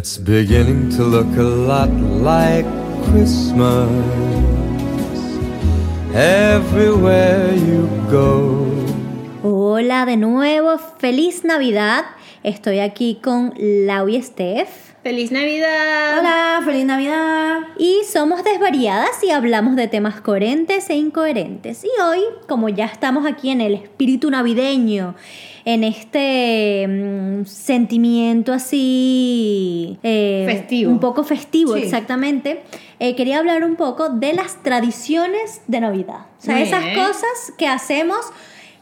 It's beginning to look a lot like Christmas everywhere you go. Hola de nuevo, feliz Navidad. Estoy aquí con Lau y Steph. ¡Feliz Navidad! Hola, feliz Navidad. Y somos desvariadas y hablamos de temas coherentes e incoherentes. Y hoy, como ya estamos aquí en el espíritu navideño, en este mm, sentimiento así... eh, Festivo. Un poco festivo, Sí. exactamente. eh, quería hablar un poco de las tradiciones de Navidad. O sea, Muy esas bien. cosas que hacemos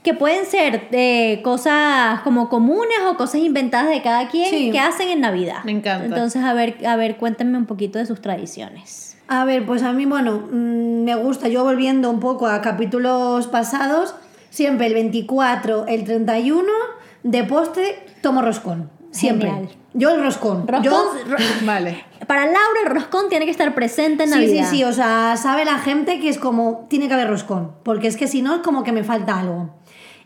que pueden ser eh, cosas como comunes o cosas inventadas de cada quien Sí. que hacen en Navidad. Me encanta. Entonces, a ver, a ver, cuéntenme un poquito de sus tradiciones. A ver, pues a mí, bueno, mm, me gusta, yo volviendo un poco a capítulos pasados, siempre el 24, el 31, de postre, tomo roscón. Siempre. Genial. Yo el roscón. Roscón, Yo- ro- Vale. para Laura el roscón tiene que estar presente en Sí, sí, Navidad. sí, o sea, sabe la gente que es como, tiene que haber roscón, porque es que si no es como que me falta algo.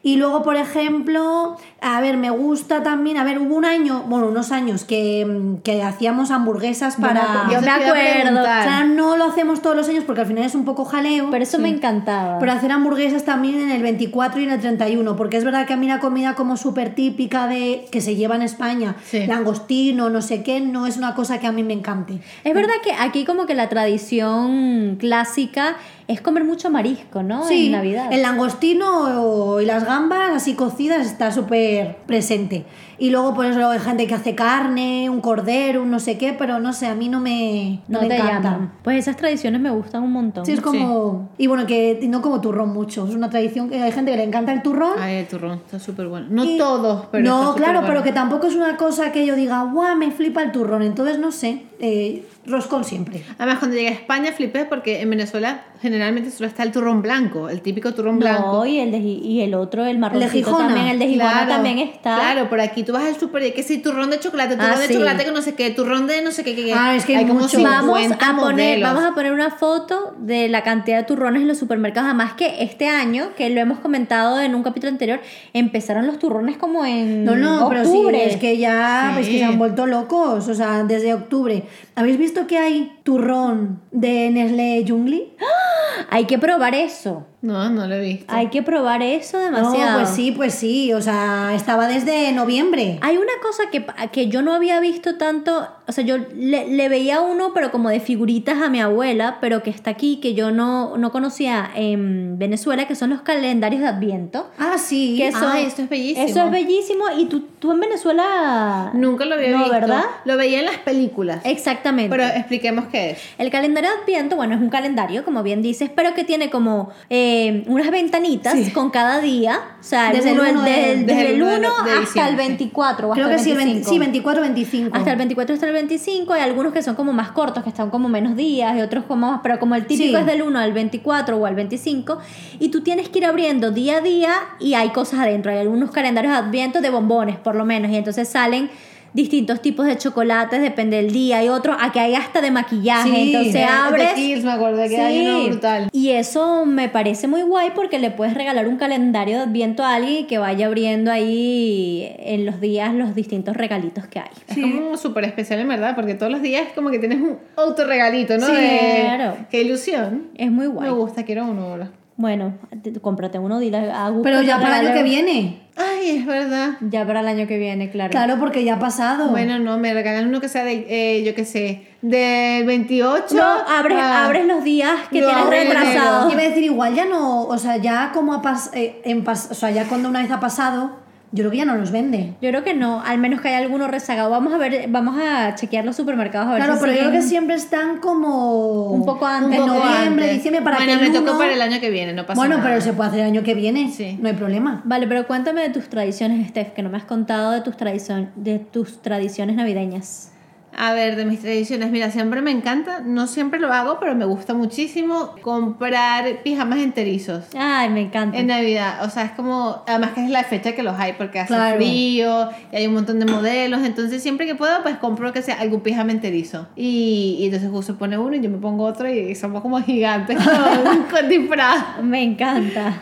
Y luego, por ejemplo, a ver, me gusta también, a ver, hubo un año, bueno, unos años que, mm, que hacíamos hamburguesas para... yo me acuerdo. O sea, no lo hacemos todos los años porque al final es un poco jaleo. Pero eso me encantaba. Pero hacer hamburguesas también en el 24 y en el 31, porque es verdad que a mí la comida como súper típica de que se lleva en España, Sí. langostino, no sé qué, no es una cosa que a mí me encante. es verdad que aquí como que la tradición clásica es comer mucho marisco, ¿no? Sí, En Navidad. el langostino y las gambas así cocidas está súper presente. Y luego por eso hay gente que hace carne, un cordero, un no sé qué, pero no sé, a mí no me, no no me te encanta. llaman. Pues esas tradiciones me gustan un montón. Sí, es como... Y bueno, que no como turrón mucho. Es una tradición que hay gente que le encanta el turrón. Ay, el turrón está súper bueno. No Y- todos, pero. No, claro, bueno. pero que tampoco es una cosa que yo diga, guau, me flipa el turrón. Entonces, no sé, eh, roscón siempre. Además, cuando llegué a España flipé porque en Venezuela generalmente solo está el turrón blanco, el típico turrón No, blanco. y el, de, y el otro, el marroncito Gijona. también, el de Gijona también está. Claro, por aquí tú vas al súper y hay que sí, turrón de chocolate, turrón Ah, de sí. chocolate que no sé qué, turrón de no sé qué, qué. Ah, es que hay como mucho. Vamos 50 a, poner, vamos a poner una foto de la cantidad de turrones en los supermercados. Además que este año, que lo hemos comentado en un capítulo anterior, empezaron los turrones como en No, no, pero sí, octubre. es que ya, Sí. es que se han vuelto locos, o sea, desde octubre. ¿Habéis visto que hay turrón de Nestlé Jungli? Hay que probar eso. No, no lo he visto. Hay que probar eso demasiado. No, pues sí, pues sí, o sea, estaba desde noviembre. Hay una cosa que, que yo no había visto tanto, o sea, yo le, le veía uno, pero como de figuritas a mi abuela, pero que está aquí, que yo no, no conocía en Venezuela, que son los calendarios de Adviento. Ah, sí. Que eso, Ay, esto es bellísimo. Eso es bellísimo. Y tú, tú en Venezuela. Nunca lo había no, visto. ¿verdad? Lo veía en las películas. Exactamente. Pero expliquemos qué es. El calendario de Adviento, bueno, es un calendario, como bien dices, pero que tiene como eh, unas ventanitas Sí. con cada día. O sea, Desde el uno- uno de- del- desde desde el el 1 uno de- de hasta el diciembre, sí. 24 o Creo hasta que sí, el el 20 25. sí, 24, 25. Hasta el 24 hasta el 25 hay algunos que son como más cortos, que están como menos días y otros como más, pero como el típico Sí. es del 1 al 24 o al 25 y tú tienes que ir abriendo día a día y hay cosas adentro, hay algunos calendarios de adviento de bombones por lo menos y entonces salen distintos tipos de chocolates, depende del día, y otros, aquí hay hasta de maquillaje, Sí, entonces de- de abres... Kids, me acuerdo que hay uno brutal. Y eso me parece muy guay porque le puedes regalar un calendario de adviento a alguien que vaya abriendo ahí en los días los distintos regalitos que hay. Es como súper especial en verdad, porque todos los días es como que tienes un autorregalito, ¿no? Sí, De- claro. Qué ilusión. Es muy guay. Me gusta, quiero uno ahora. Bueno, te- cómprate uno, dile a Gus Pero ya para el año que viene. Ay, es verdad. Ya para el año que viene, claro. Claro, porque ya ha pasado. Bueno, no, me regalan uno que sea de, eh, yo qué sé, del 28. No, abres, a- abres los días que No, tienes retrasados. Iba a decir, igual ya no, o sea, ya como ha pas- eh, en pas- o sea, ya cuando una vez ha pasado, yo creo que ya no los vende. Yo creo que no, al menos que haya alguno rezagado. Vamos a ver, vamos a chequear los supermercados a ver Claro, si pero yo creo que siempre están como Un poco antes. en Un poco noviembre, antes. diciembre para bueno, que el me tocó para el año que viene, no pasa Bueno, nada. pero se puede hacer el año que viene, Sí. no hay problema. Vale, pero cuéntame de tus tradiciones, Steph, que no me has contado de tus, tradición, de tus tradiciones navideñas. A ver, de mis tradiciones, mira, siempre me encanta, no siempre lo hago, pero me gusta muchísimo comprar pijamas enterizos. Ay, me encanta. En Navidad, o sea, es como, además que es la fecha que los hay porque hace Claro. frío y hay un montón de modelos, entonces siempre que puedo pues compro que sea algún pijama enterizo. Y, y entonces Gus se pone uno y yo me pongo otro y somos como gigantes con, con disfraz. Me encanta.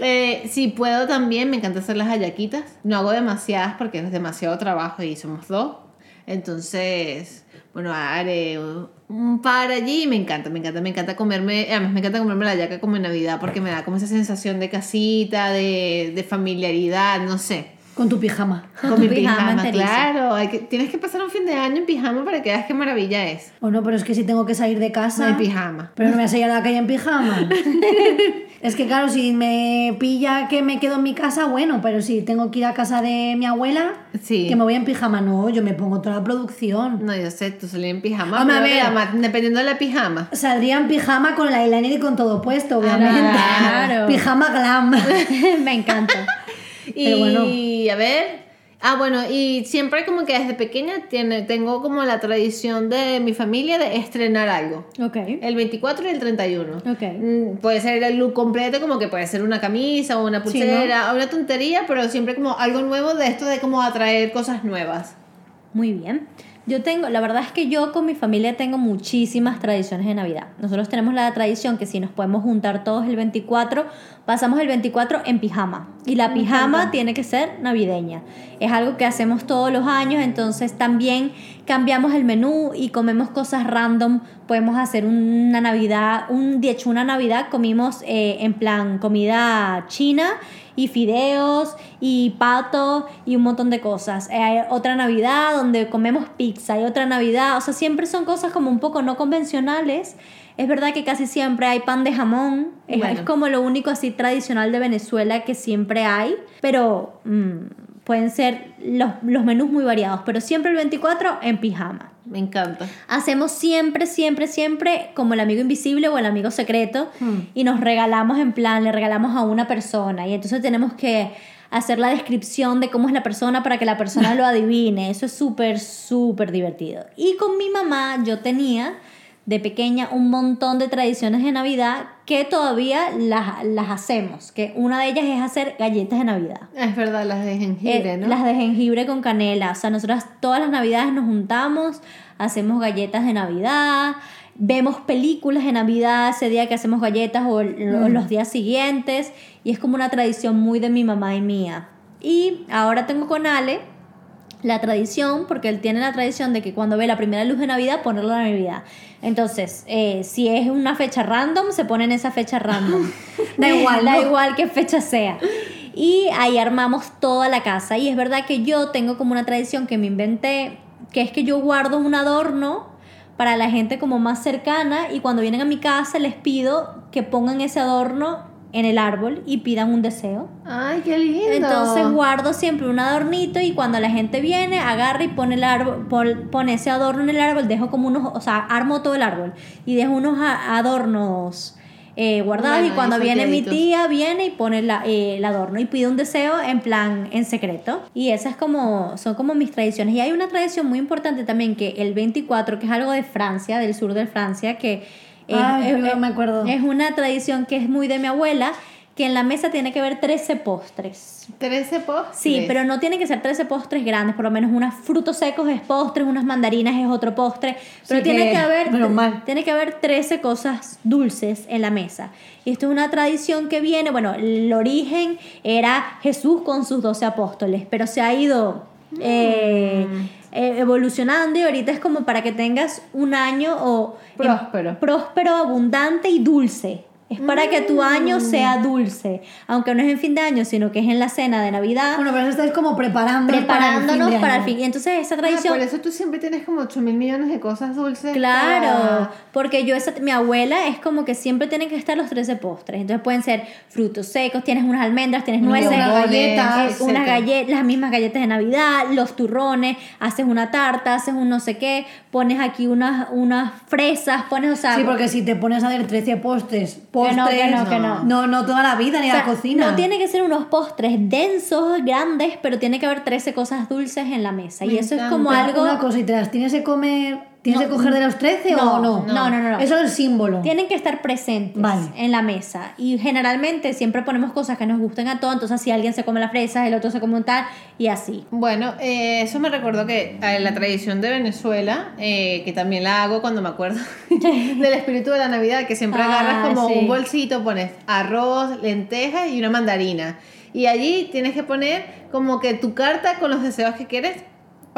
Eh, si puedo también, me encanta hacer las hallaquitas. No hago demasiadas porque es demasiado trabajo y somos dos. Entonces, bueno, haré un par allí y me encanta, me encanta, me encanta comerme, además me encanta comerme la yaca como en Navidad porque me da como esa sensación de casita, de, de familiaridad, no sé. Con tu pijama. Con tu mi pijama pijama, claro. Hay que, tienes que pasar un fin de año en pijama para que veas qué maravilla es. O no, pero es que si tengo que salir de casa. No hay pijama. Pero no me voy a a la calle en pijama. es que claro, si me pilla que me quedo en mi casa, bueno, pero si tengo que ir a casa de mi abuela, Sí. que me voy en pijama, no, yo me pongo toda la producción. No, yo sé, tú salí en pijama. Hombre, a ver. dependiendo de la pijama. Saldría en pijama con el eyeliner y con todo puesto, obviamente. claro. Pijama glam. Me encanta. Y Pero bueno. a ver. Ah, bueno, y siempre como que desde pequeña tiene, tengo como la tradición de mi familia de estrenar algo. Ok. El 24 y el 31. Ok. Mm, Puede ser el look completo, como que puede ser una camisa o una Sí, pulsera, o una tontería, pero siempre como algo nuevo de esto de como atraer cosas nuevas. Muy bien. Yo tengo, la verdad es que yo con mi familia tengo muchísimas tradiciones de Navidad. Nosotros tenemos la tradición que si nos podemos juntar todos el 24, pasamos el 24 en pijama. Y la pijama tiene que ser navideña. Es algo que hacemos todos los años, entonces también cambiamos el menú y comemos cosas random. Podemos hacer una Navidad, un, de hecho una Navidad comimos eh, en plan comida china y fideos y pato y un montón de cosas. Eh, Hay otra Navidad donde comemos pizza, hay otra Navidad, o sea, siempre son cosas como un poco no convencionales. Es verdad que casi siempre hay pan de jamón, es, Bueno. es como lo único así tradicional de Venezuela que siempre hay, pero mm, pueden ser los, los menús muy variados, pero siempre el 24 en pijama. Me encanta. Hacemos siempre, siempre, siempre como el amigo invisible o el amigo secreto Hmm. y nos regalamos en plan, le regalamos a una persona y entonces tenemos que hacer la descripción de cómo es la persona para que la persona lo adivine. Eso es súper, súper divertido. Y con mi mamá yo tenía de pequeña un montón de tradiciones de Navidad que todavía las, las hacemos, que una de ellas es hacer galletas de Navidad. Es verdad, las de jengibre, Eh, ¿no? Las de jengibre con canela. O sea, nosotras todas las navidades nos juntamos, hacemos galletas de Navidad, vemos películas de Navidad ese día que hacemos galletas o, o los días siguientes. Y es como una tradición muy de mi mamá y mía. Y ahora tengo con Ale la tradición, porque él tiene la tradición de que cuando ve la primera luz de Navidad, ponerlo en Navidad. Entonces, eh, si es una fecha random, se pone en esa fecha random. Da igual, da igual qué fecha sea. Y ahí armamos toda la casa. Y es verdad que yo tengo como una tradición que me inventé, que es que yo guardo un adorno para la gente como más cercana y cuando vienen a mi casa les pido que pongan ese adorno en el árbol y pidan un deseo. Ay, qué lindo. Entonces guardo siempre un adornito y cuando la gente viene, agarra y pone el árbol, pon- pone ese adorno en el árbol, dejo como unos, o sea, armo todo el árbol y dejo unos adornos eh, guardados Bueno, y cuando viene mi tía, viene y pone la- eh, el adorno y pide un deseo en plan, en secreto. Y esas como, son como mis tradiciones. Y hay una tradición muy importante también que el 24, que es algo de Francia, del sur de Francia, que... es- Ay, es- no me acuerdo. es una tradición que es muy de mi abuela, que en la mesa tiene que haber 13 postres. 13 postres. Sí, pero no tiene que ser 13 postres grandes, por lo menos unos frutos secos es postres, unas mandarinas es otro postre, pero Sí tiene que- que, haber tiene que haber 13 cosas dulces en la mesa. Y esto es una tradición que viene, bueno, el origen era Jesús con sus 12 apóstoles, pero se ha ido eh, eh, evolucionando y ahorita es como para que tengas un año o Próspero. próspero, abundante y dulce. Es para que tu año sea dulce, aunque no es en fin de año, sino que es en la cena de Navidad, Bueno, pero estáis como preparando preparándonos para para el el fin. fin. Y entonces esa Ah, tradición, por eso tú siempre tienes como 8 mil millones de cosas dulces. claro, para- porque yo esa, mi abuela es como que siempre tienen que estar los 13 postres. Entonces pueden ser frutos secos, tienes unas almendras, tienes Unas nueces, galletas, unas galletas, las mismas galletas de Navidad, los turrones, haces una tarta, haces un no sé qué, pones aquí unas, unas fresas, pones, o sea, Sí, porque si te pones a ver 13 postres, Que no, que no, que no. no, no toda la vida ni O sea, la cocina. No tiene que ser unos postres densos, grandes, pero tiene que haber 13 cosas dulces en la mesa. y eso es como algo... Una cosa, ¿y te las tienes que comer, tienes No, que coger de los 13 no, o no? no, no, no, no. Eso es el símbolo. Tienen que estar presentes Vale. en la mesa. Y generalmente siempre ponemos cosas que nos gusten a todos. Entonces, si alguien se come las fresas, el otro se come un tal, y así. Bueno, eh, eso me recordó que eh, la tradición de Venezuela, eh, que también la hago cuando me acuerdo del espíritu de la Navidad, que siempre Ah, agarras como sí. un bolsito, pones arroz, lentejas y una mandarina. Y allí tienes que poner como que tu carta con los deseos que quieres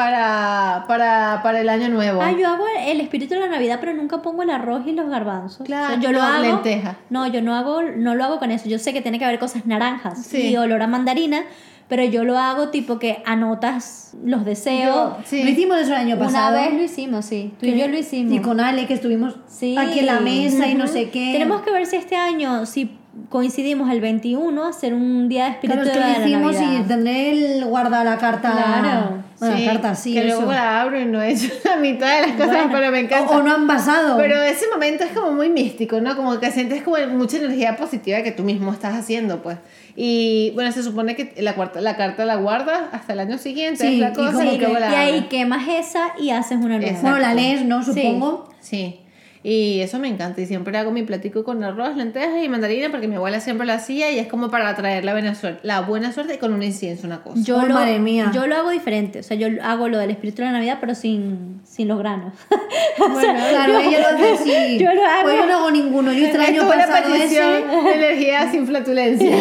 para, para, para el año nuevo. Ah, yo hago el espíritu de la Navidad, pero nunca pongo el arroz y los garbanzos. Claro, yo lo no, hago. lenteja. No, yo no hago, no lo hago con eso. Yo sé que tiene que haber cosas naranjas Sí. y olor a mandarina, pero yo lo hago tipo que anotas los deseos. Yo- sí. Lo hicimos eso el año Una pasado. vez lo hicimos, sí. Tú y yo lo hicimos. Y con Ale, que estuvimos Sí. aquí en la mesa y no sé qué. Tenemos que ver si este año, si coincidimos el 21, hacer un día de espíritu Claro, es que de la hicimos y tendré el guardado la carta. Claro. Bueno, Sí, la carta, sí, que eso. luego la abro y no he hecho la mitad de las cosas, Bueno. pero me encanta. O, o no han pasado. Pero ese momento es como muy místico, ¿no? Como que sientes como mucha energía positiva que tú mismo estás haciendo, pues. Y bueno, se supone que la, cuarta, la carta la guardas hasta el año siguiente, Sí, es la y cosa, como y, que- Y ahí quemas esa y haces una nueva. Bueno, la lees, ¿no? Sí. Supongo. Sí. Y eso me encanta. Y siempre hago mi platico con arroz, lentejas y mandarina porque mi abuela siempre lo hacía y es como para traer la buena suerte, la buena suerte y con un incienso, una cosa. Yo, Oh, lo, madre mía. yo lo hago diferente, o sea, yo hago lo del espíritu de la Navidad, pero sin, sin los granos. Bueno, Claro, ella lo hace así. yo lo hago. Pues yo no hago ninguno. Yo hice el es año como la pasado petición ese. energía sin flatulencia.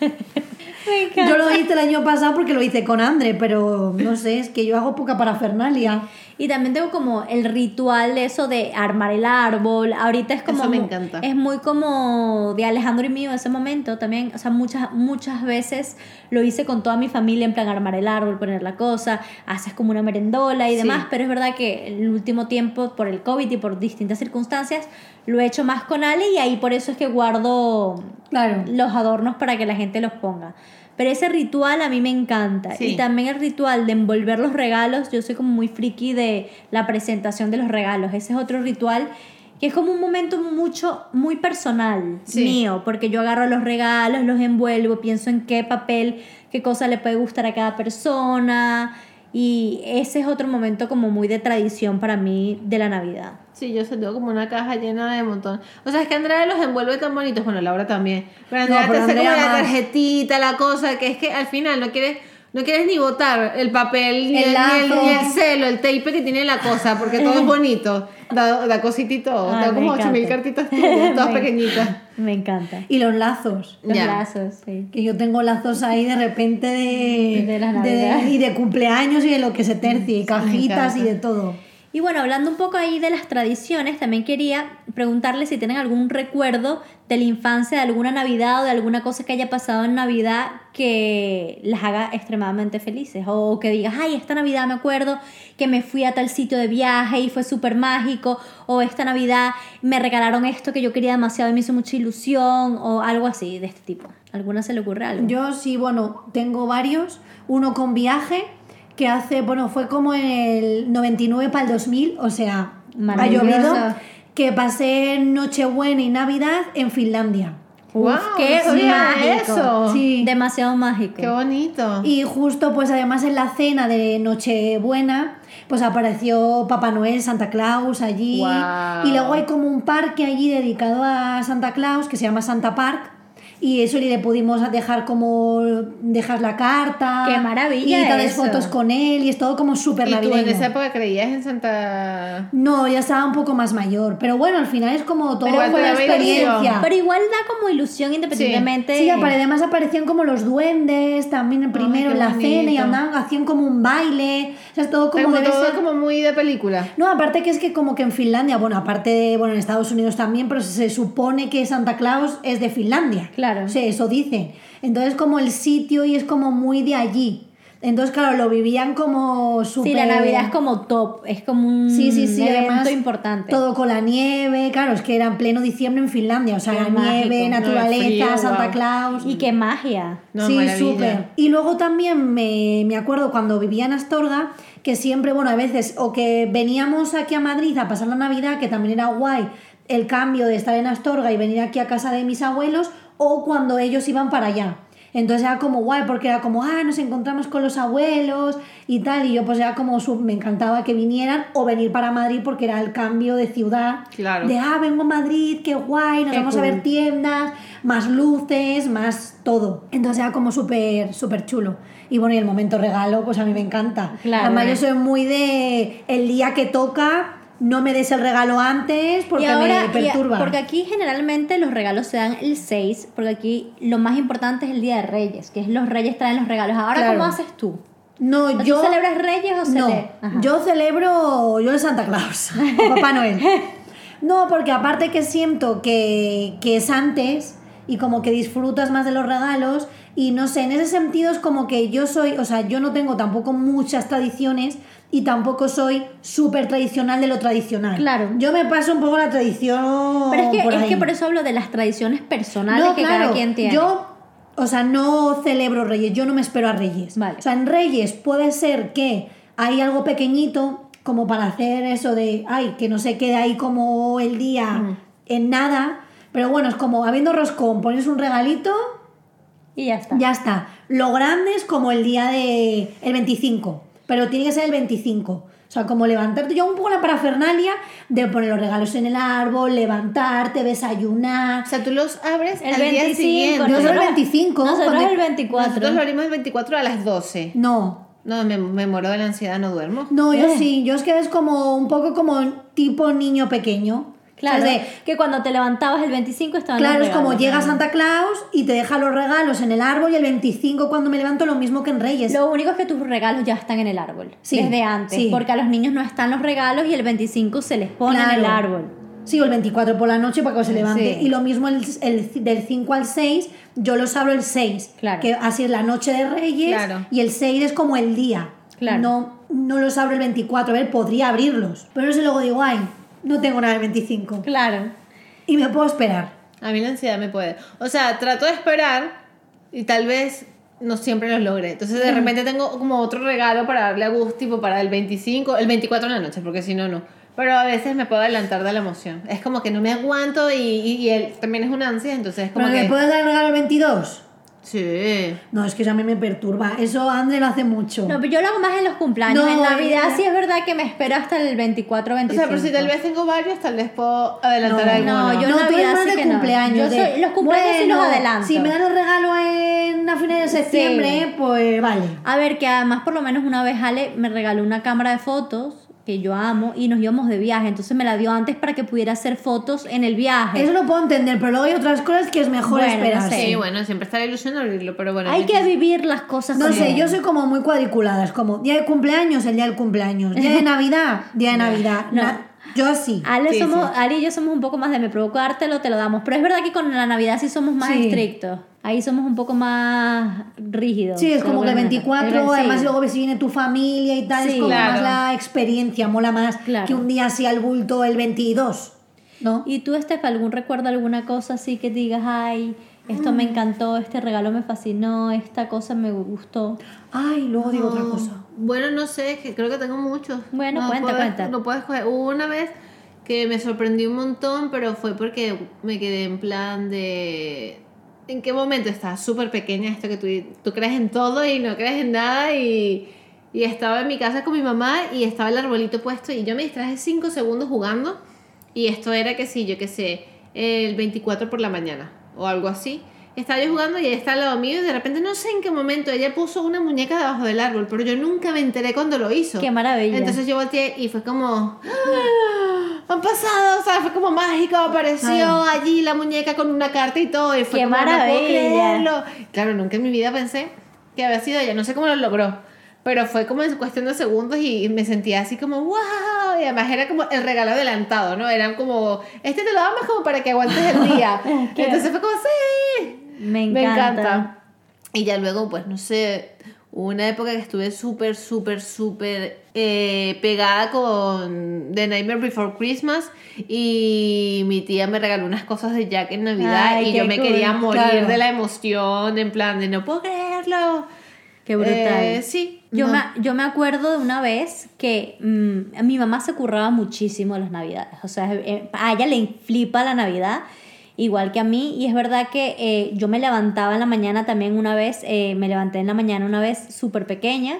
Me encanta. Yo lo hice el año pasado porque lo hice con Andre, pero no sé, es que yo hago poca parafernalia. Y también tengo como el ritual de eso de armar el árbol. Ahorita es como. Eso me encanta. Es muy como de Alejandro y mío ese momento también. O sea, muchas, muchas veces lo hice con toda mi familia en plan armar el árbol, poner la cosa, haces como una merendola y Sí. demás. Pero es verdad que el último tiempo, por el COVID y por distintas circunstancias, lo he hecho más con Ale y ahí por eso es que guardo Claro. los adornos para que la gente los ponga. Pero ese ritual a mí me encanta. Sí. Y también el ritual de envolver los regalos. Yo soy como muy friki de la presentación de los regalos. Ese es otro ritual que es como un momento mucho, muy personal Sí. mío. Porque yo agarro los regalos, los envuelvo, pienso en qué papel, qué cosa le puede gustar a cada persona. Y ese es otro momento como muy de tradición para mí de la Navidad. Sí, yo se tengo como una caja llena de montón. O sea, es que Andrea los envuelve tan bonitos. Bueno, Laura también. Pero No, Andrea pero te hace como la más. tarjetita, la cosa, que es que al final no quieres, no quieres ni botar el papel, ni El el, ni el, lazo. ni el celo, el tape que tiene la cosa, porque todo es bonito. Da, da cosita y todo. Ay, da me como 8000 encanta. cartitas tuyas, todas Me- pequeñitas. Me encanta. Y los lazos. Los Ya. lazos, sí. Que yo tengo lazos ahí de repente de, De la Navidad. y de cumpleaños y de lo que se tercie, y cajitas encanta. y de todo. Y bueno, hablando un poco ahí de las tradiciones, también quería preguntarles si tienen algún recuerdo de la infancia, de alguna Navidad o de alguna cosa que haya pasado en Navidad que las haga extremadamente felices. O que digas, ay, esta Navidad me acuerdo que me fui a tal sitio de viaje y fue súper mágico. O esta Navidad me regalaron esto que yo quería demasiado y me hizo mucha ilusión. O algo así de este tipo. ¿Alguna se le ocurre algo? Yo sí, bueno, tengo varios. Uno con viaje, que hace, bueno, fue como en el 99 para el 2000, o sea, ha Maravilloso. llovido, que pasé Nochebuena y Navidad en Finlandia. ¡Wow! qué mágico. eso! Sí. Demasiado mágico. ¡Qué bonito! Y justo, pues además en la cena de Nochebuena, pues apareció Papá Noel, Santa Claus allí. Guau. Y luego hay como un parque allí dedicado a Santa Claus que se llama Santa Park. Y eso y le pudimos dejar como dejar la carta. ¡Qué maravilla Y tales eso! fotos con él y es todo como súper ¿Y tú navideño. en esa época creías en Santa...? No, ya estaba un poco más mayor. Pero bueno, al final es como todo Pero fue una daba ilusión. experiencia. Pero igual da como ilusión independientemente. Sí, apare- además aparecían como los duendes también primero en la cena y bonito. andaban, hacían como un baile. O sea, es todo como Como debe todo ser. como muy de película. No, aparte que es que como que en Finlandia, bueno, aparte de, bueno, en Estados Unidos también, pero se supone que Santa Claus es de Finlandia. Claro. O sea, eso dicen. Entonces como el sitio y es como muy de allí. Entonces, claro, lo vivían como súper... Sí, la Navidad es como top, es como un Sí, sí, sí, evento además importante. todo con la nieve, claro, es que era en pleno diciembre en Finlandia, o sea, la nieve, No, naturaleza, frío, Santa. Claus. Y qué magia. No, sí, súper. Y luego también me, me acuerdo cuando vivía en Astorga, que siempre, bueno, a veces, o que veníamos aquí a Madrid a pasar la Navidad, que también era guay el cambio de estar en Astorga y venir aquí a casa de mis abuelos, o cuando ellos iban para allá. Entonces era como guay, porque era como, ah, nos encontramos con los abuelos y tal, y yo pues era como, su- me encantaba que vinieran, o venir para Madrid porque era el cambio de ciudad, Claro. de, ah, vengo a Madrid, qué guay, nos Qué vamos a ver tiendas, más luces, más todo. Entonces era como súper, súper chulo. Y bueno, y el momento regalo, pues a mí me encanta. Claro. Además yo soy muy de, el día que toca, no me des el regalo antes porque ahora, me perturba. y- porque aquí generalmente los regalos se dan el 6, porque aquí lo más importante es el Día de Reyes, que es los Reyes traen los regalos. Ahora, Claro. ¿cómo haces tú? No, ¿O tú yo. celebras Reyes o No, celebras? Yo celebro. Yo el Santa Claus, Papá Noel. No, porque aparte que siento que, que es antes y como que disfrutas más de los regalos y no sé, en ese sentido es como que yo soy, o sea, yo no tengo tampoco muchas tradiciones y tampoco soy súper tradicional de lo tradicional. Claro. Yo me paso un poco la tradición. Pero es que, por es ahí. que por eso hablo de las tradiciones personales No, que claro, cada quien tiene. Yo, o sea, no celebro Reyes, yo no me espero a Reyes. Vale. O sea, en Reyes puede ser que hay algo pequeñito como para hacer eso de, ay, que no se quede ahí como el día Mm. en nada. Pero bueno, es como habiendo roscón, pones un regalito, y ya está. ya está. Lo grande es como el día de el 25, pero tiene que ser el 25. O sea, como levantarte, yo un poco la parafernalia de poner los regalos en el árbol, levantarte, desayunar. O sea, tú los abres El al día 25, siguiente. Yo soy el nosotros- 25, Nosotros el 24. Nosotros lo abrimos el 24 a las 12. No, No, me, me muero de la ansiedad, no duermo. No, yo Eh. sí, yo es que es como un poco como tipo niño pequeño. Claro, O sea, es de- que cuando te levantabas el 25 estaban claro, los es como llega Santa Claus y te deja los regalos en el árbol y el 25 cuando me levanto lo mismo que en Reyes. Lo único es que tus regalos ya están en el árbol. Sí, desde antes. sí. Porque a los niños no están los regalos y el 25 se les pone en el árbol. Sí, o el 24 por la noche para que se levante. Sí. Y lo mismo el, el- del 5 al 6, yo los abro el 6. Claro. Que así es la noche de Reyes Claro. y el 6 es como el día. Claro. No, no los abro el 24. A ver, podría abrirlos. Pero no sé, luego digo, ay, no tengo nada el 25. Claro. Y me puedo esperar. A mí la ansiedad me puede. O sea, trato de esperar y tal vez no siempre los logre. Entonces de repente tengo como otro regalo para darle a gusto, tipo para el 25, el 24 en la noche, porque si no, no. Pero a veces me puedo adelantar de la emoción. Es como que no me aguanto y, y, y él también es una ansia, entonces es como ¿Pero que... me puedes dar regalo el 22? Sí. No, es que eso a mí me perturba. Eso André lo hace mucho. No, pero yo lo hago más en los cumpleaños. No, en Navidad eh. sí es verdad que me espero hasta el 24 O 25. sea, pero si tal vez tengo varios, tal vez puedo adelantar alguno. no, yo- no, Navidad sí que no. cumpleaños. Yo de, soy- los cumpleaños sí los adelanto. Si me dan el regalo en a finales de septiembre, pues vale. A ver, que además por lo menos una vez Ale me regaló una cámara de fotos que yo amo y nos íbamos de viaje, entonces me la dio antes para que pudiera hacer fotos en el viaje. Eso lo puedo entender, pero luego hay otras cosas que es mejor Bueno, no esperar. sé. Sí, bueno, siempre está la ilusión de abrirlo, pero bueno. Hay que vivir las cosas No como- sé, yo soy como muy cuadriculada. Es como día de cumpleaños, el día del cumpleaños. Día de Navidad, día de Navidad. No. Na- yo así. Ale, Sí, somos, sí. Ale y yo somos un poco más de me provoco dártelo, te lo damos. Pero es verdad que con la Navidad sí somos más Sí. estrictos. Ahí somos un poco más rígidos. Sí, es como que el bueno, 24, el- sí. además luego ves si viene tu familia y tal, Sí, es como claro. más la experiencia, mola más Claro. que un día así al bulto el 22, ¿no? ¿Y tú, Estef, algún recuerdo, alguna cosa así que digas, ay, esto me encantó, este regalo me fascinó, esta cosa me gustó? Ay, luego digo otra No, cosa. Bueno, no sé, que creo que tengo muchos. Bueno, no cuenta, puedo- cuenta. No puedo escoger. Hubo una vez que me sorprendí un montón, pero fue porque me quedé en plan de... ¿En qué momento estás súper pequeña esto que tú, tú crees en todo y no crees en nada? Y, y estaba en mi casa con mi mamá y estaba el arbolito puesto y yo me distraje cinco segundos jugando y esto era que sí, yo qué sé, el 24 por la mañana o algo así. Estaba yo jugando y ella está al lado mío y de repente no sé en qué momento ella puso una muñeca debajo del árbol, pero yo nunca me enteré cuando lo hizo. Qué maravilla. Entonces yo volteé y fue como... ¡Ah! Han pasado, o sea, fue como mágico, apareció allí la muñeca con una carta y todo y fue Qué como, no maravilla. creerlo. Claro, nunca en mi vida pensé que había sido ella, no sé cómo lo logró, pero fue como en cuestión de segundos y me sentía así como, y además era como el regalo adelantado, ¿no? Eran como, este te lo damos como para que aguantes el día. Entonces fue como, sí, Me me encanta. encanta. Y ya luego, pues no sé, una época que estuve súper, súper, súper eh, pegada con The Nightmare Before Christmas y mi tía me regaló unas cosas de Jack en Navidad Ay, y yo me cool, quería morir claro. de la emoción, en plan de no puedo creerlo. Qué brutal. Eh, sí. Yo, no. me, yo me acuerdo de una vez que mm, mi mamá se curraba muchísimo las navidades. O sea, eh, a ella le flipa la Navidad, igual que a mí. Y es verdad que eh, yo me levantaba en la mañana también una vez, eh, me levanté en la mañana una vez súper pequeña.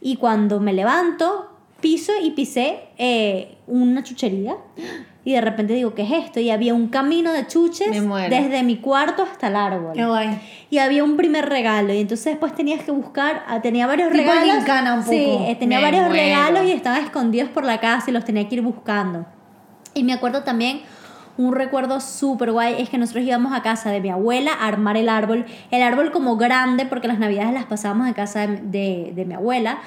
Y cuando me levanto, piso y pisé eh, una chuchería. Y de repente digo, ¿qué es esto? Y había un camino de chuches desde mi cuarto hasta el árbol. Qué guay. Y había un primer regalo y entonces después tenías que buscar, ah, tenía varios Tipo regalos. gincana un Sí, poco. eh, tenía Me varios muero. regalos y estaban escondidos por la casa y los tenía que ir buscando. Y me acuerdo también un recuerdo súper guay es que nosotros íbamos a casa de mi abuela a armar el árbol, el árbol como grande porque las navidades las pasábamos en casa de, de- de mi abuela.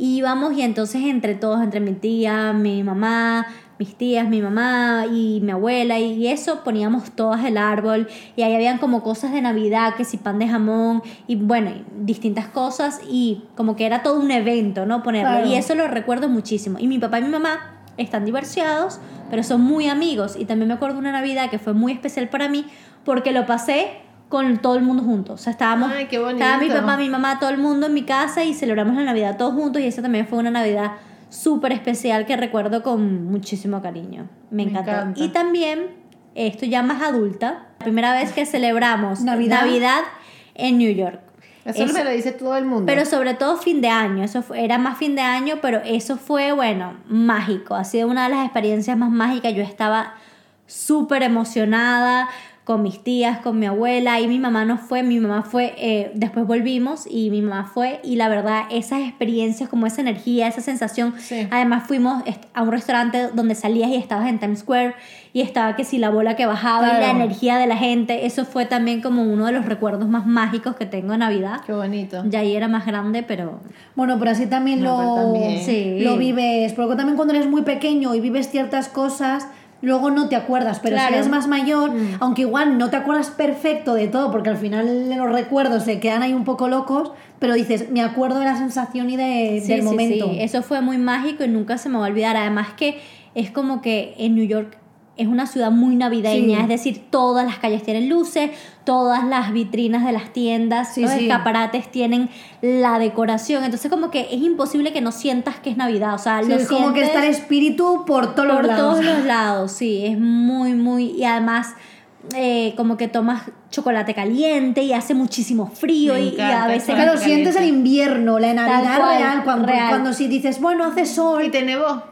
Y íbamos y entonces entre todos, entre mi tía, mi mamá, mis tías, mi mamá y mi abuela y eso poníamos todas el árbol y ahí habían como cosas de Navidad, que si pan de jamón y bueno, distintas cosas y como que era todo un evento, ¿no? Ponerlo. Claro. Y eso lo recuerdo muchísimo. Y mi papá y mi mamá están divorciados, pero son muy amigos y también me acuerdo una Navidad que fue muy especial para mí porque lo pasé con todo el mundo juntos. O sea, estábamos, Ay, qué bonito. estaba mi papá, mi mamá, todo el mundo en mi casa y celebramos la Navidad todos juntos y esa también fue una Navidad súper especial que recuerdo con muchísimo cariño. Me, Me encantó. encanta. Y también, esto ya más adulta, la primera vez que celebramos Navidad. Navidad, en New York. Eso Es- me lo dice todo el mundo. pero sobre todo fin de año, eso fue- era más fin de año, pero eso fue, bueno, mágico. Ha sido una de las experiencias más mágicas. Yo estaba súper emocionada con mis tías, con mi abuela y mi mamá no fue, mi mamá fue, eh, después volvimos y mi mamá fue y la verdad esas experiencias, como esa energía, esa sensación, Sí. además fuimos a un restaurante donde salías y estabas en Times Square y estaba que si la bola que bajaba y la energía de la gente, eso fue también como uno de los recuerdos más mágicos que tengo de Navidad. Qué bonito. Ya ahí era más grande, pero Bueno, pero así también No, lo, también. Sí. lo vives. Porque también cuando eres muy pequeño y vives ciertas cosas, luego no te acuerdas. Pero Claro. si eres más mayor, Mm. aunque igual no te acuerdas perfecto de todo, porque al final los recuerdos se quedan ahí un poco locos, pero dices, me acuerdo de la sensación y de, sí, del sí, momento. sí. Eso fue muy mágico y nunca se me va a olvidar. Además que es como que en New York es una ciudad muy navideña, Sí. es decir, todas las calles tienen luces, todas las vitrinas de las tiendas, Sí, los sí. escaparates tienen la decoración. Entonces como que es imposible que no sientas que es Navidad. O sea, Sí, lo es como que está el espíritu por todos por los lados. todos los lados, sí, es muy, muy, y además eh, como que tomas chocolate caliente y hace muchísimo frío Me y, a veces... Claro, sientes el invierno, la Navidad cual, real, cuando, real. cuando si dices, bueno, hace sol. Y te nevó.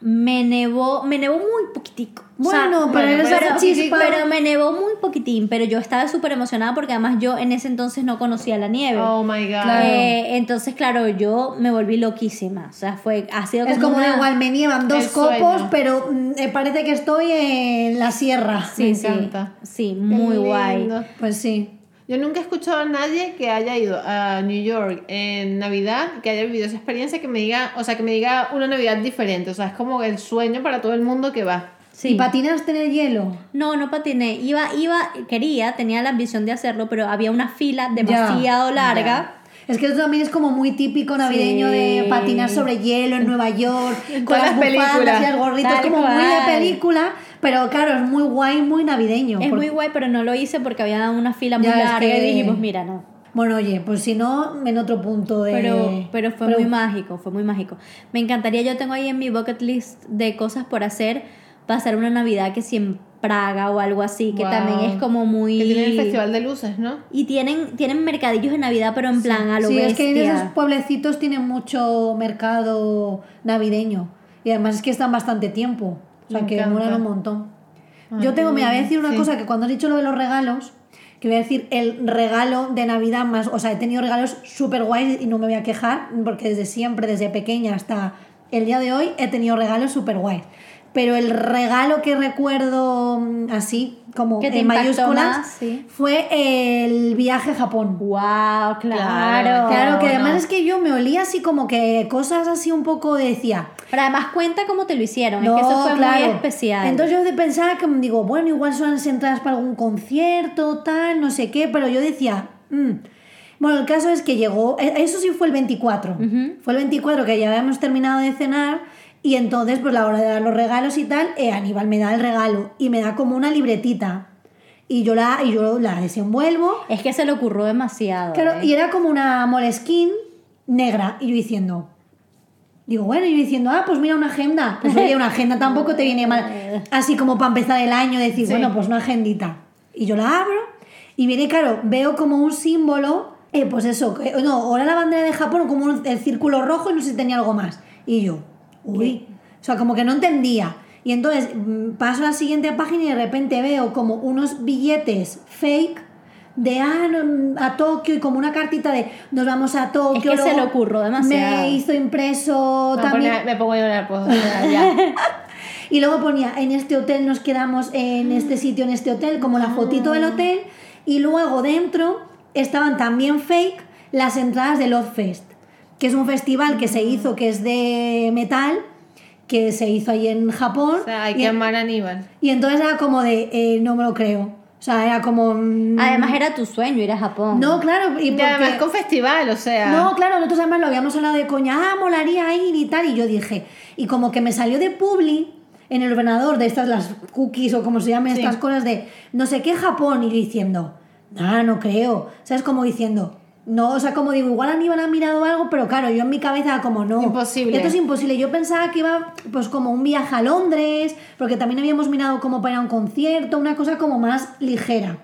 Me nevó, me nevó muy poquitico. O sea, Bueno, pero bueno, pero- chispa. pero me nevó muy poquitín, pero yo estaba súper emocionada porque además yo en ese entonces no conocía la nieve. Oh my god. Claro. Eh, entonces, claro, yo me volví loquísima. O sea, fue, ha sido como Es como una- igual, me nievan dos El copos, sueño. pero mm, eh, parece que estoy en la sierra. Sí, Me sí. encanta. Sí, Qué muy guay. lindo. Pues sí. Yo nunca he escuchado a nadie que haya ido a New York en Navidad, que haya vivido esa experiencia, que me diga, o sea, que me diga una Navidad diferente. O sea, es como el sueño para todo el mundo que va. Sí. ¿Y patinas tener hielo? No, no patiné. Iba, iba, quería, tenía la ambición de hacerlo, pero había una fila Ya, demasiado larga. Es que eso también es como muy típico navideño Sí. de patinar sobre hielo en Nueva York, con las películas. y el gorrito, es como muy de cual. película, pero claro, es muy guay, muy navideño. Es porque- muy guay, pero no lo hice porque había una fila muy Ya, es larga que- y dijimos, mira, no. Bueno, oye, pues si no, en otro punto de... Pero, pero fue muy mágico, fue muy mágico. Me encantaría, yo tengo ahí en mi bucket list de cosas por hacer, pasar una Navidad que si en Praga o algo así, que Wow. también es como muy... Que tiene el Festival de Luces, ¿no? Y tienen, tienen mercadillos de Navidad, pero en plan a lo Sí, es que en esos pueblecitos tienen mucho mercado navideño. Y además es que están bastante tiempo. O sea, Me que molan un montón. Ay, Yo tengo, mira, voy a decir una sí. cosa que cuando has dicho lo de los regalos, que voy a decir el regalo de Navidad más, o sea, he tenido regalos súper guays y no me voy a quejar, porque desde siempre, desde pequeña hasta el día de hoy, he tenido regalos súper guays. Pero el regalo que recuerdo mm, así, como en mayúsculas, sí. fue el viaje a Japón. Wow, claro. Claro. Claro, que no. además es que yo me olía así como que cosas así un poco decía. Pero además cuenta cómo te lo hicieron, es que eso fue muy especial. Entonces yo pensaba que digo, bueno, igual son las entradas para algún concierto, tal, no sé qué, pero yo decía, mm. bueno, el caso es que llegó, e- eso sí fue el 24, Ujú. fue el 24 que ya habíamos terminado de cenar y entonces pues la hora de dar los regalos y tal, eh, Aníbal me da el regalo y me da como una libretita y yo la, y yo la desenvuelvo es que se le ocurrió demasiado. Claro, ¿eh? y era como una moleskin negra. Y yo diciendo, digo, bueno, y yo diciendo, ah, pues mira una agenda. Pues oye, una agenda tampoco te viene mal. Así como para empezar el año, decir, Sí. bueno, pues una agendita. Y yo la abro y viene, claro, veo como un símbolo, eh, pues eso, que- no, ahora la bandera de Japón, como un- el círculo rojo y no sé si tenía algo más. Y yo, uy, o sea, como que no entendía. Y entonces mm, paso a la siguiente página y de repente veo como unos billetes fake de ah, no, a Tokio y como una cartita de nos vamos a Tokio. que se demasiado. Me hizo impreso Me, a también. me pongo a llorar, pues. ya. Y luego ponía, en este hotel nos quedamos, en este sitio, en este hotel, como la fotito del hotel. Y luego dentro estaban también fake las entradas de Love Fest, que es un festival que se hizo, que es de metal, que se hizo ahí en Japón. O sea, hay y, que amar a Aníbal. y entonces era como de, eh, no me lo creo. O sea, era como... mm, Además era tu sueño ir a Japón. No, claro, y Y además porque... con festival, o sea. No, claro, nosotros además lo habíamos hablado de coña, ah, molaría ir y tal, y yo dije, y como que me salió de Publi en el ordenador de estas, las cookies o como se llamen Sí. estas cosas de no sé qué Japón, y diciendo, ah, no creo, ¿sabes? Como diciendo, no, o sea, como digo, igual Aníbal ha mirado algo, pero claro, yo en mi cabeza como no. Imposible. Esto es imposible. Yo pensaba que iba, pues, como un viaje a Londres, porque también habíamos mirado como para ir a un concierto, una cosa como más ligera.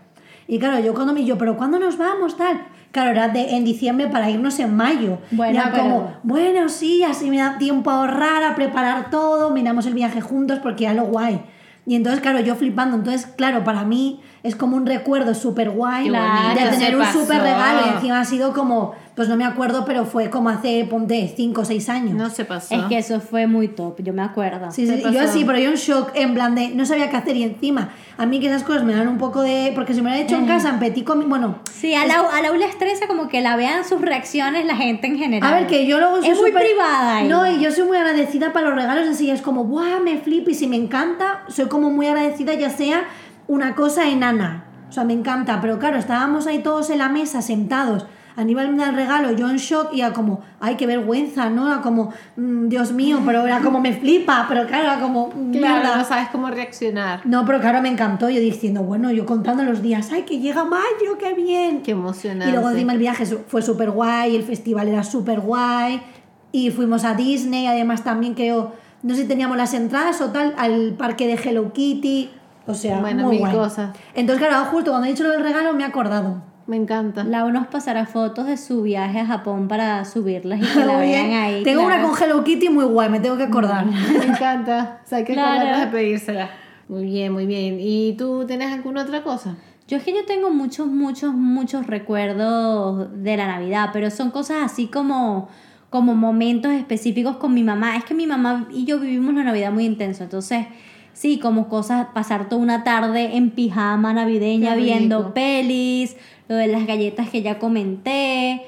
Y claro, yo cuando me yo, pero ¿cuándo nos vamos? Tal. Claro, era de, en diciembre para irnos en mayo. Bueno, Era pero- como, bueno, sí, así me da tiempo a ahorrar, a preparar todo, miramos el viaje juntos porque era lo guay. Y entonces, claro, yo flipando. Entonces, claro, para mí es como un recuerdo súper guay de tener un súper regalo. Y encima ha sido como, pues no me acuerdo, pero fue como hace, ponte, 5 o 6 años. No se pasó. Es que eso fue muy top, yo me acuerdo. Sí, ¿Qué sí, yo así, pero yo en shock, en plan de no sabía qué hacer y encima, a mí que esas cosas me dan un poco de. Porque si me lo he hecho en casa, en petit comi- bueno. Sí, a la, a la le estresa como que la vean sus reacciones la gente en general. A ver, que yo luego soy Es muy súper- privada ella. No, y yo soy muy agradecida para los regalos, así es como, ¡buah! Me flipo y si me encanta, soy como muy agradecida, ya sea una cosa enana. O sea, me encanta, pero claro, estábamos ahí todos en la mesa sentados. Aníbal me da el regalo, yo en shock y era como, ay, qué vergüenza, ¿no? Era como, mm, Dios mío, pero era como, me flipa, pero claro, era como, Claro, mierda. no sabes cómo reaccionar. No, pero claro, me encantó. Yo diciendo, bueno, yo contando los días, ¡ay, que llega mayo, qué bien! Qué emocionante. Y luego encima el viaje fue súper guay, el festival era súper guay. Y fuimos a Disney, además también creo, no sé si teníamos las entradas o tal, al parque de Hello Kitty. O sea, Bueno, muy mil guay. cosas. Entonces, claro, justo cuando he dicho lo del regalo me he acordado. Me encanta. Lau nos pasará fotos de su viaje a Japón para subirlas y que la vean bien. ahí. Tengo claro. una con Hello Kitty muy guay, me tengo que acordar. Me encanta. O sea, hay que acordarnos de pedírsela. Muy bien, muy bien. ¿Y tú tienes alguna otra cosa? Yo es que yo tengo muchos, muchos, muchos recuerdos de la Navidad, pero son cosas así como, como momentos específicos con mi mamá. Es que mi mamá y yo vivimos la Navidad muy intenso, entonces sí, como cosas, pasar toda una tarde en pijama navideña viendo pelis, lo de las galletas que ya comenté.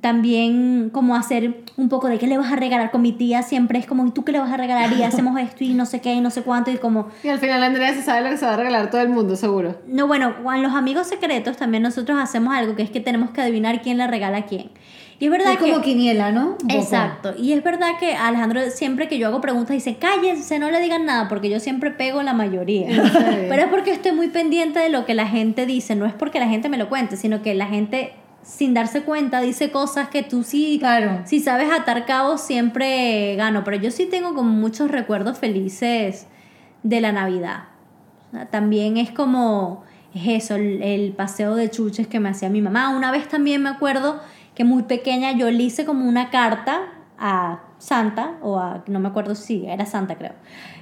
También como hacer un poco de qué le vas a regalar con mi tía, siempre es como, ¿y tú qué le vas a regalar? Y hacemos esto y no sé qué y no sé cuánto y como, Y al final Andrea se sabe lo que se va a regalar todo el mundo, seguro. no, bueno, con los amigos secretos también nosotros hacemos algo que es que tenemos que adivinar quién le regala a quién. Y es verdad Es que... como quiniela, ¿no? Un poco. Exacto. Y es verdad que Alejandro siempre que yo hago preguntas dice, cállense, no le digan nada, porque yo siempre pego la mayoría. Pero es porque estoy muy pendiente de lo que la gente dice. No es porque la gente me lo cuente, sino que la gente sin darse cuenta dice cosas que tú sí, Claro. si sabes atar cabos siempre gano. Pero yo sí tengo como muchos recuerdos felices de la Navidad. También es como, es eso, el, el paseo de chuches que me hacía mi mamá. Una vez también me acuerdo que muy pequeña yo le hice como una carta a Santa, o a, no me acuerdo si era Santa creo.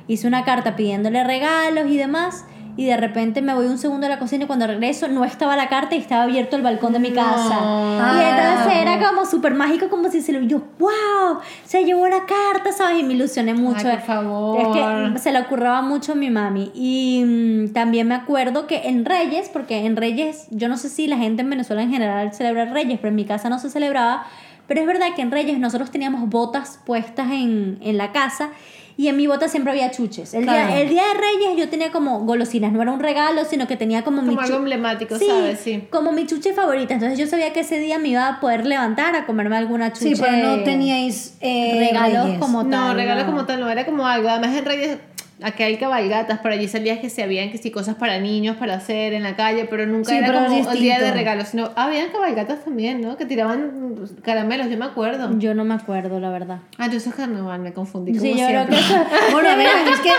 Hice una carta pidiéndole regalos y demás. Y de repente me voy un segundo a la cocina y cuando regreso no estaba la carta y estaba abierto el balcón de mi casa. Y entonces era como súper mágico, como si se lo... Yo, wow, se llevó la carta, ¿sabes? Y me ilusioné mucho. por favor. Es que se le ocurraba mucho a mi mami. Y mm, también me acuerdo que en Reyes, porque en Reyes, yo no sé si la gente en Venezuela en general celebra Reyes, pero en mi casa no se celebraba. Pero es verdad que en Reyes nosotros teníamos botas puestas en, en la casa y en mi bota siempre había chuches. El, Claro. día, el día de Reyes yo tenía como golosinas, no era un regalo, sino que tenía como, mi Como algo chu- emblemático, Sí, ¿sabes? Sí. como mi chuche favorita. Entonces yo sabía que ese día me iba a poder levantar a comerme alguna chuche. Sí, pero no teníais eh, regalos reyes. como No, tal. no. como tal, no era como algo. Además, en Reyes, aquí hay cabalgatas, por allí salías que se habían que sí cosas para niños para hacer en la calle, pero nunca Sí, era pero como el día de regalos, sino habían cabalgatas también, ¿no? Que tiraban caramelos, yo me acuerdo. Yo no me acuerdo, la verdad. Ah, entonces es carnaval, me confundí. Sí, como yo creo que eso... Bueno, a ver, es que,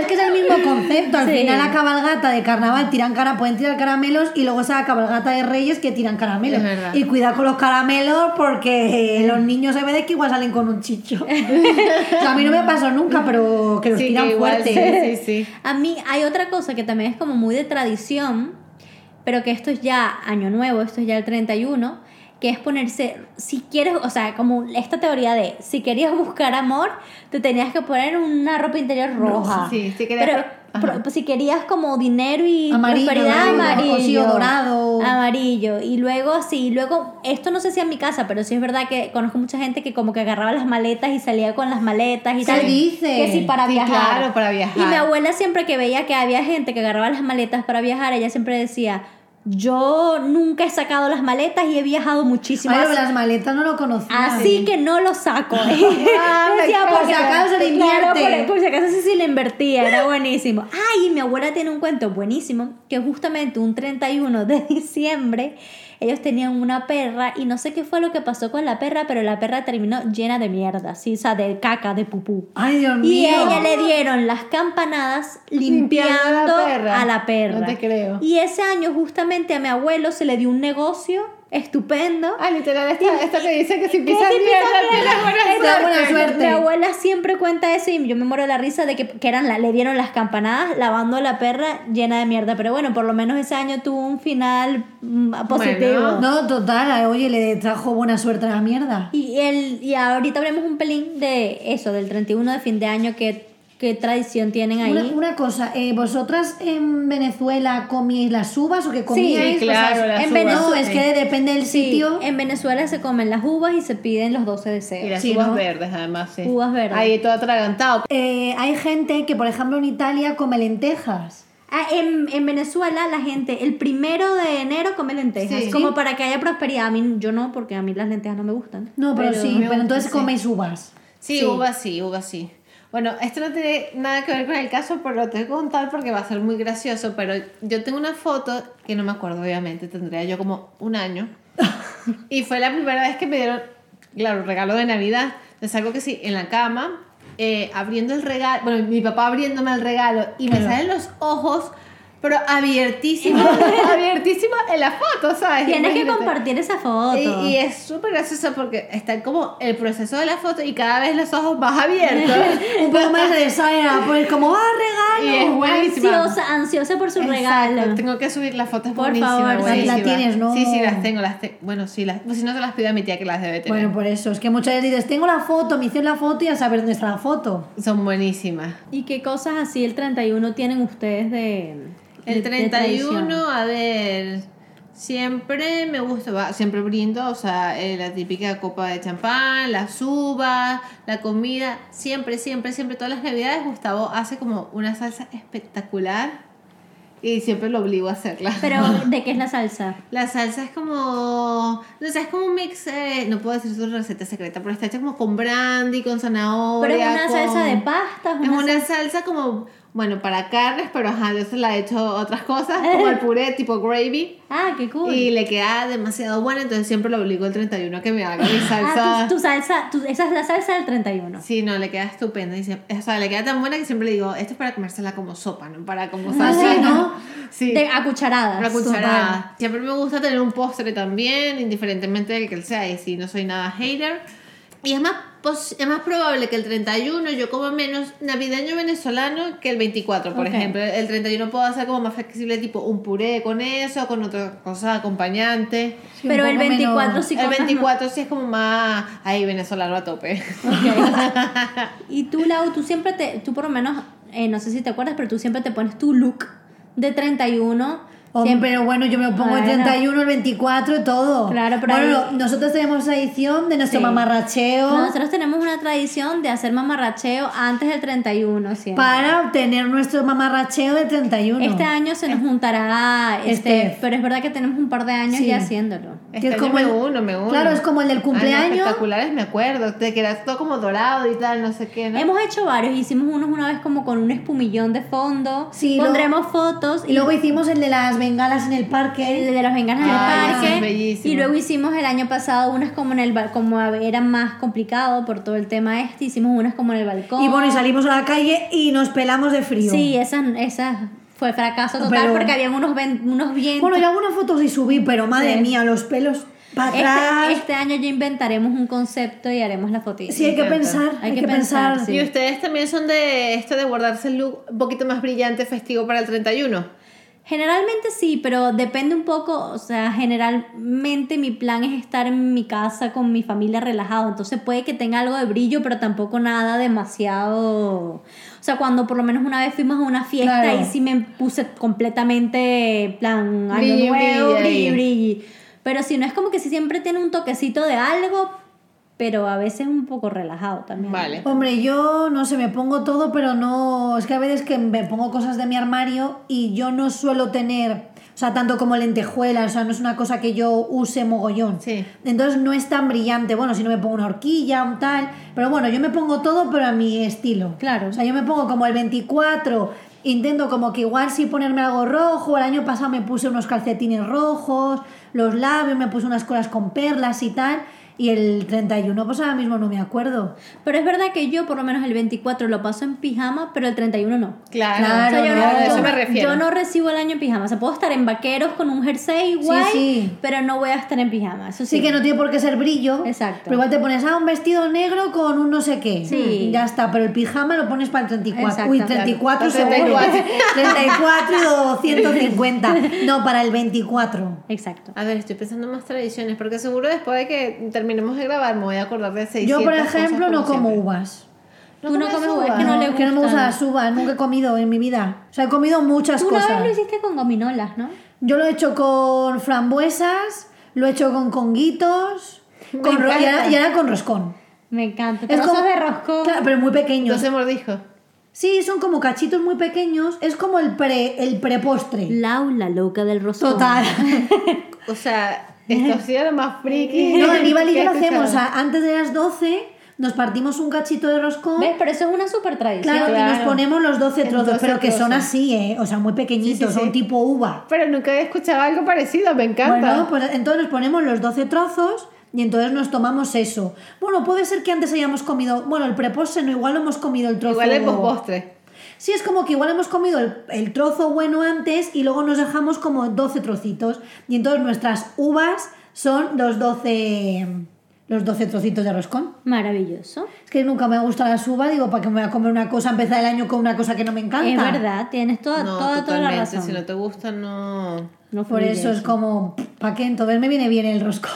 es que es el mismo concepto. Al Sí. final la cabalgata de carnaval tiran cara, pueden tirar caramelos y luego esa cabalgata de reyes que tiran caramelos. Y cuidado con los caramelos porque los niños se ve de que igual salen con un chicho. o sea, a mí no me pasó nunca, pero que los Sí, tiran que sí, sí, sí. A mí hay otra cosa que también es como muy de tradición, pero que esto es ya año nuevo, esto es ya el 31, que es ponerse, si quieres, o sea, como esta teoría de, si querías buscar amor, te tenías que poner una ropa interior roja. Sí, si querías- Pero. Pro- pues, si querías como dinero y Amarillo, prosperidad, amarillo, amarillo. dorado. Amarillo. Y luego, sí, luego, esto no sé si en mi casa, pero sí es verdad que conozco mucha gente que como que agarraba las maletas y salía con las maletas y ¿Qué tal. dices? Que sí, para Sí, viajar. claro, para viajar. Y mi abuela siempre que veía que había gente que agarraba las maletas para viajar, ella siempre decía, yo nunca he sacado las maletas y he viajado muchísimo. Así, las maletas no lo conocía. así que no lo saco. Ah, Por si acaso se le claro, invierte. por, por si acaso sí, sí le invertía, era buenísimo. Ay, mi abuela tiene un cuento buenísimo, que justamente un 31 de diciembre ellos tenían una perra y no sé qué fue lo que pasó con la perra, pero la perra terminó llena de mierda, ¿sí? o sea, de caca, de pupú. Ay, Dios Y mío. ella le dieron las campanadas Limpiando a la limpiando perra. a la perra. No te creo. Y ese año justamente a mi abuelo se le dio un negocio estupendo. Ah, literal, esta, esta que dice que si Que pisas mierda buena esta- suerte. buena suerte. Mi abuela siempre cuenta eso y yo me muero de la risa de que, que eran la, le dieron las campanadas lavando a la perra llena de mierda. Pero bueno, por lo menos ese año tuvo un final mm, positivo. Bueno. No, total, oye, le trajo buena suerte a la mierda. Y, el, y ahorita hablemos un pelín de eso, del 31 de fin de año, qué, qué tradición tienen ahí. Una, una cosa, eh, ¿vosotras en Venezuela comíais las uvas o que comíais? Sí, claro, O las en uvas. No, Venezuela- es que depende del Sí, sitio. en Venezuela se comen las uvas y se piden los 12 Y deseos. las Sí, uvas ¿no? verdes, además, sí. Uvas verdes. Ahí todo atragantado. Eh, hay gente que, por ejemplo, en Italia come lentejas. Ah, en, en Venezuela la gente el primero de enero come lentejas, Sí. como para que haya prosperidad. A mí yo no, porque a mí las lentejas no me gustan. No, pero, sí, pero entonces sí. coméis uvas. Sí, Sí. uvas sí, uvas sí. Bueno, esto no tiene nada que ver con el caso, pero lo tengo que contar porque va a ser muy gracioso. Pero yo tengo una foto que no me acuerdo, obviamente, tendría yo como un año. y fue la primera vez que me dieron, claro, regalo de Navidad. Es algo que sí, en la cama, eh, abriendo el regalo, bueno, mi papá abriéndome el regalo y me Claro. salen los ojos, pero abiertísimos, abiertísimos en la foto, ¿sabes? Tienes que compartir esa foto. Y, y es súper gracioso porque está como el proceso de la foto y cada vez los ojos más abiertos. Un poco más de Sara, pues como, ¡ah, y regalo! es buenísima. ansiosa, ansiosa por su Exacto, regalo. Tengo que subir las fotos Por buenísima, favor, sí. buenísima. La tienes, ¿no? Sí, sí, las tengo. Las te- bueno, sí, las, pues si no se las pido a mi tía que las debe tener. Bueno, por eso, es que muchas veces dices, tengo la foto, me hicieron la foto y a saber dónde está la foto. Son buenísimas. ¿Y qué cosas así el 31 tienen ustedes de... El de- de tradición? 31, a ver, siempre me gusta, va, siempre brindo, o sea, eh, la típica copa de champán, las uvas, la comida, siempre, siempre, siempre, todas las navidades Gustavo hace como una salsa espectacular y siempre lo obligo a hacerla. Pero, ¿de qué es la salsa? La salsa es como, no sé, es como un mix, eh, no puedo decir su receta secreta, pero está hecha como con brandy, con zanahoria. Pero es una con- salsa de pasta. Es una salsa como, bueno, para carnes, pero ajá, yo se la he hecho otras cosas, como el puré tipo gravy. Ah, qué cool. Y le queda demasiado buena, entonces siempre lo obligo el 31 a que me haga mi salsa. Ah, tu, tu salsa, tu- esa es la salsa del 31. Sí, no, le queda estupenda. Y se- o sea, le queda tan buena que siempre le digo, esto es para comérsela como sopa, no para como Ah, salsa. sí, ¿no? Sí. De, a cucharadas. Una cucharada. Siempre me gusta tener un postre también, indiferentemente del que él sea, y si no soy nada hater. Y es más, pos- es más probable que el 31 yo coma menos navideño venezolano que el 24, por ejemplo. El 31 puedo hacer como más flexible, tipo un puré con eso, con otra cosa acompañante. Sí, Pero el poco 24 menos- sí el comes 24 sí es como más, ahí, venezolano a tope. Y tú, Lau, tú siempre te, tú por lo menos, eh, no sé si te acuerdas, pero tú siempre te pones tu look de 31. Hombre, Siempre- pero bueno, yo me pongo el Bueno. 31, el 24 y todo. Claro, pero Bueno, ahí- no- nosotros tenemos esa edición de nuestro Sí. mamarracheo Nosotros tenemos una tradición de hacer mamarracheo antes del 31 siempre. para obtener nuestro mamarracheo del 31. Este año se nos juntará, este, Este. pero es verdad que tenemos un par de años Sí. ya haciéndolo. Este es año como me el- uno, me uno. Claro, es como el del no, cumpleaños. espectaculares, me acuerdo. De que era todo como dorado y tal, no sé qué, ¿no? Hemos hecho varios, hicimos unos una vez como con un espumillón de fondo, Sí, pondremos fotos Y luego hicimos el de las bengalas en el parque. el de los venganas en el parque es y luego hicimos el año pasado unas como en el como era más complicado por todo el tema este hicimos unas como en el balcón Y bueno, y salimos a la calle y nos pelamos de frío. sí esas esas fue fracaso total Pero- porque habían unos ven- unos vientos Bueno, yo algunas fotos sí subí, pero madre Sí. mía, los pelos para atrás. este, este año ya inventaremos un concepto y haremos la fotito Sí, hay que pensar, hay, Hay que, que pensar. pensar, sí. Y ustedes también son de esto de guardarse el look un poquito más brillante, festivo para el 31. Generalmente sí, pero depende un poco, o sea, generalmente mi plan es estar en mi casa con mi familia relajado, entonces puede que tenga algo de brillo, pero tampoco nada demasiado... O sea, cuando por lo menos una vez fuimos a una fiesta Claro. y sí me puse completamente plan año Brilli, nuevo, brilli ahí. brilli. Pero si no es como que si siempre tiene un toquecito de algo, pero a veces un poco relajado también. Vale. Hombre, yo no sé, me pongo todo, pero no. Es que a veces que me pongo cosas de mi armario y yo no suelo tener. O sea, tanto como lentejuelas, o sea, no es una cosa que yo use mogollón. Sí. Entonces no es tan brillante. Bueno, si no me pongo una horquilla, un tal. Pero bueno, yo me pongo todo, pero a mi estilo. Claro. O sea, yo me pongo como el 24. Intento como que igual sí ponerme algo rojo. El año pasado me puse unos calcetines rojos, los labios, me puse unas colas con perlas y tal. Y el 31, pues ahora mismo no me acuerdo. Pero es verdad que yo por lo menos el 24 lo paso en pijama, pero el 31 no. Claro, Claro, O sea, yo, no, no, a eso yo me no- refiero. yo no recibo el año en pijama. O sea, puedo estar en vaqueros con un jersey guay, sí. pero no voy a estar en pijama. Eso sí. Sí que no tiene por qué ser brillo. Exacto. Pero igual te pones ah, un vestido negro con un no sé qué. Sí. Ya está, pero el pijama lo pones para el 34. Exacto. Uy, 34 Claro, seguro. 34. 34 y 250. No, para el 24. Exacto. A ver, estoy pensando en más tradiciones, porque seguro después de que terminemos de grabar me voy a acordar de 600 Yo, por cosas ejemplo, no como siempre. uvas. Tú no comes uvas, que no No, le que no me gustan. las uvas, nunca he comido en mi vida. O sea, he comido muchas Tú una cosas. vez lo hiciste con gominolas, ¿no? Yo lo he hecho con frambuesas, lo he hecho con conguitos, Me con ro- y, ahora, y ahora con roscón. Me encanta. Es como- de rosco. Claro, pero muy pequeños. 12 mordiscos. Sí, son como cachitos muy pequeños. Es como el pre el prepostre. Laula, loca del roscón. Total. O sea, esto ha sido lo más friki. No, en que yo lo he hacemos. O sea, antes de las 12 nos partimos un cachito de roscón. ¿Ves? Pero eso es una súper tradición. Claro, y nos Claro. ponemos los 12 En trozos, 12 pero que son así, ¿eh? O sea, muy pequeñitos, Sí, sí, sí. son tipo uva. Pero nunca había escuchado algo parecido, me encanta. Bueno, pues entonces nos ponemos los 12 trozos y entonces nos tomamos eso. Bueno, puede ser que antes hayamos comido, bueno, el prepostre no, igual hemos comido el trozo. Igual el postre. Sí, es como que igual hemos comido el, el trozo bueno antes y luego nos dejamos como 12 trocitos. Y entonces nuestras uvas son los 12, los 12 trocitos de roscón. Maravilloso. Es que nunca me gusta las uvas, digo, ¿para que me voy a comer una cosa, empezar el año con una cosa que no me encanta? Es verdad, tienes toda, No, toda, toda la totalmente. razón. Si no te gusta, no. No Por eso es como, ¿para qué? Entonces me viene bien el roscón.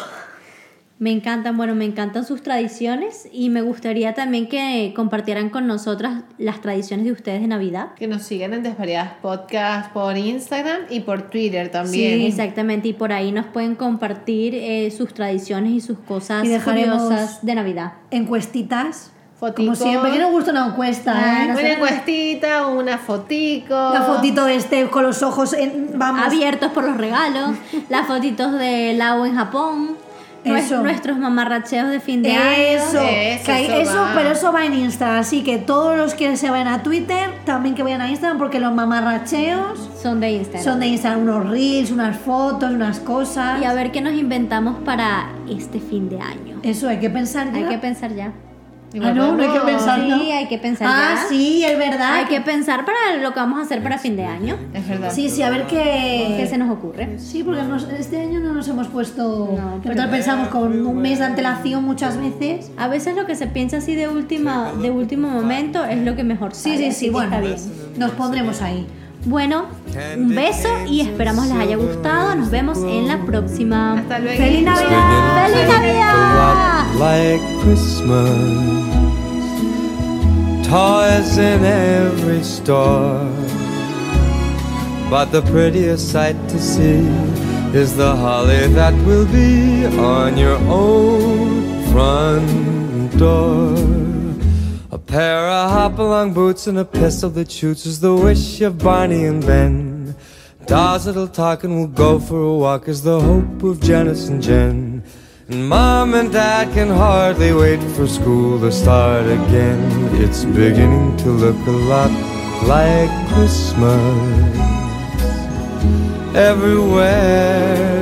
Me encantan, bueno, me encantan sus tradiciones y me gustaría también que compartieran con nosotras las tradiciones de ustedes de Navidad. Que nos sigan en Desvariadas Podcast por Instagram y por Twitter Sí, también. exactamente, y por ahí nos pueden compartir eh, sus tradiciones y sus cosas Y curiosas de Navidad. Encuestitas. Como Foticos. siempre, que nos gusta una encuesta, Ah, ¿eh? no Una sé. encuestita, una fotico. La fotito de este con los ojos, en, vamos. Abiertos por los regalos, las fotitos de Lau en Japón, Eso. nuestros mamarracheos de fin de Eso, año. Eso, que hay- eso va. pero eso va en Insta, así que todos los que se vayan a Twitter, también que vayan a Instagram, porque los mamarracheos Son de Instagram. son de Instagram, unos reels, unas fotos, unas cosas. Y a ver qué nos inventamos para este fin de año. Eso hay que pensar ya. Hay que pensar ya. Ah, no, no hay que pensar. Sí, ¿no? hay que pensar Ah, ya. sí, es verdad. Hay que pensar para lo que vamos a hacer para fin de año. Es verdad. Sí, sí, a ver qué... ¿Qué se nos ocurre? Sí, porque nos- este año no nos hemos puesto... No, que pero- nosotros pensamos con un mes de antelación muchas veces. A veces lo que se piensa así de última, de último momento es lo que mejor Sí, sale, sí, sí, que bueno, está bien. nos pondremos ahí. Bueno, un beso y esperamos les haya gustado. Nos vemos en la próxima. Hasta luego. ¡Feliz Navidad! ¡Feliz Navidad! like Christmas. Toys in every store. But the prettiest sight to see is the holly that will be on your own front door. Pair of hop-along boots and a pistol that shoots is the wish of Barney and Ben. Dolls that'll talk and we'll go for a walk is the hope of Janice and Jen. And Mom and Dad can hardly wait for school to start again. It's beginning to look a lot like Christmas everywhere